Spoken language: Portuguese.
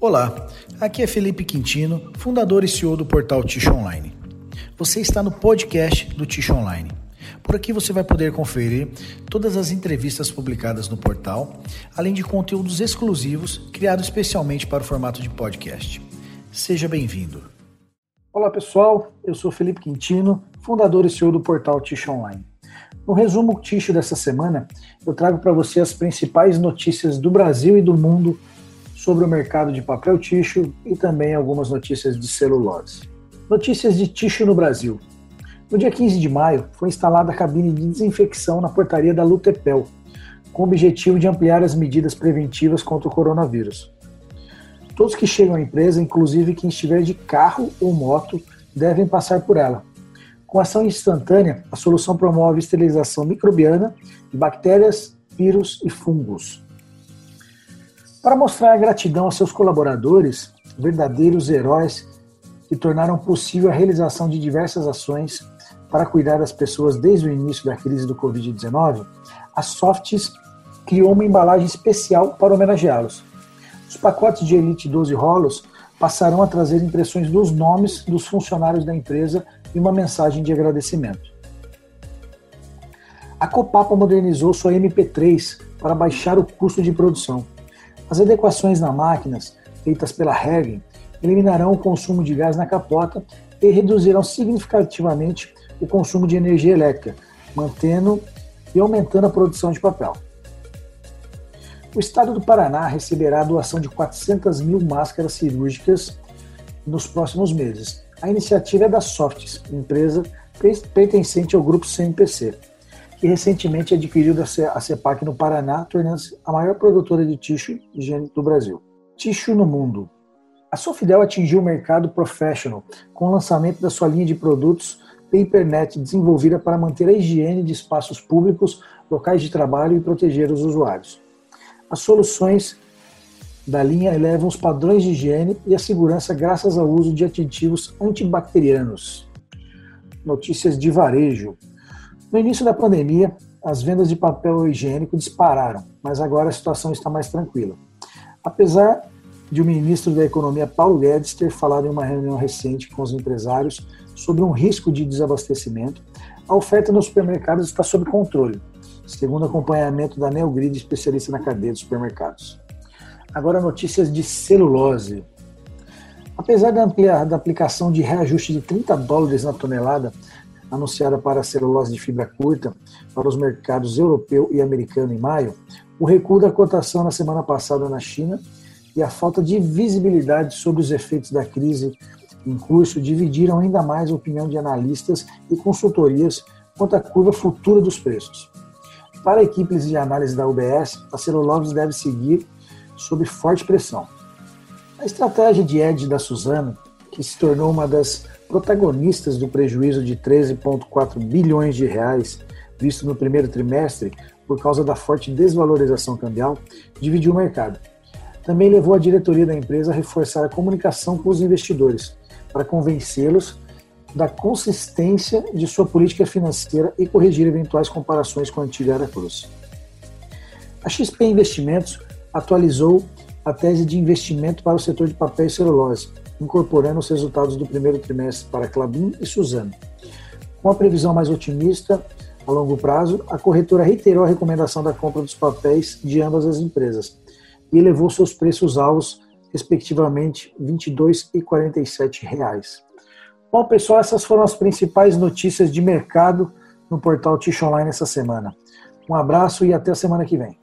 Olá, aqui é Felipe Quintino, fundador e CEO do portal Ticho Online. Você está no podcast do Ticho Online. Por aqui você vai poder conferir todas as entrevistas publicadas no portal, além de conteúdos exclusivos criados especialmente para o formato de podcast. Seja bem-vindo. Olá pessoal, eu sou Felipe Quintino, fundador e CEO do portal Ticho Online. No resumo Ticho dessa semana, eu trago para você as principais notícias do Brasil e do mundo sobre o mercado de papel ticho e também algumas notícias de celulose. Notícias de ticho no Brasil. No dia 15 de maio, foi instalada a cabine de desinfecção na portaria da Lutepel, com o objetivo de ampliar as medidas preventivas contra o coronavírus. Todos que chegam à empresa, inclusive quem estiver de carro ou moto, devem passar por ela. Com ação instantânea, a solução promove esterilização microbiana de bactérias, vírus e fungos. Para mostrar a gratidão a seus colaboradores, verdadeiros heróis que tornaram possível a realização de diversas ações para cuidar das pessoas desde o início da crise do Covid-19, a Softs criou uma embalagem especial para homenageá-los. Os pacotes de Elite 12 rolos passarão a trazer impressões dos nomes dos funcionários da empresa e uma mensagem de agradecimento. A Copapa modernizou sua MP3 para baixar o custo de produção. As adequações nas máquinas, feitas pela Hergen, eliminarão o consumo de gás na capota e reduzirão significativamente o consumo de energia elétrica, mantendo e aumentando a produção de papel. O estado do Paraná receberá a doação de 400 mil máscaras cirúrgicas nos próximos meses. A iniciativa é da Softs, empresa pertencente ao grupo CNPC, que recentemente adquiriu a CEPAC no Paraná, tornando-se a maior produtora de tixo higiênico do Brasil. Tixo no mundo. A Sofidel atingiu o mercado professional com o lançamento da sua linha de produtos PaperNet, desenvolvida para manter a higiene de espaços públicos, locais de trabalho e proteger os usuários. As soluções da linha elevam os padrões de higiene e a segurança graças ao uso de aditivos antibacterianos. Notícias de varejo. No início da pandemia, as vendas de papel higiênico dispararam, mas agora a situação está mais tranquila. Apesar de o ministro da Economia Paulo Guedes ter falado em uma reunião recente com os empresários sobre um risco de desabastecimento, a oferta nos supermercados está sob controle, segundo acompanhamento da Neogrid, especialista na cadeia de supermercados. Agora notícias de celulose. Apesar da, da aplicação de reajuste de 30 dólares na tonelada anunciada para a celulose de fibra curta para os mercados europeu e americano em maio, o recuo da cotação na semana passada na China e a falta de visibilidade sobre os efeitos da crise em curso dividiram ainda mais a opinião de analistas e consultorias quanto à curva futura dos preços. Para equipes de análise da UBS, a celulose deve seguir sob forte pressão. A estratégia de Ed da Suzano, que se tornou uma das protagonistas do prejuízo de 13,4 bilhões de reais visto no primeiro trimestre por causa da forte desvalorização cambial, dividiu o mercado. Também levou a diretoria da empresa a reforçar a comunicação com os investidores, para convencê-los da consistência de sua política financeira e corrigir eventuais comparações com a antiga Aracruz. A XP Investimentos atualizou a tese de investimento para o setor de papel e celulose, incorporando os resultados do primeiro trimestre para Clabin e Suzano. Com a previsão mais otimista a longo prazo, a corretora reiterou a recomendação da compra dos papéis de ambas as empresas e elevou seus preços alvos, respectivamente, R$ 22 e 47 reais. Bom, pessoal, essas foram as principais notícias de mercado no portal Tish Online essa semana. Um abraço e até a semana que vem.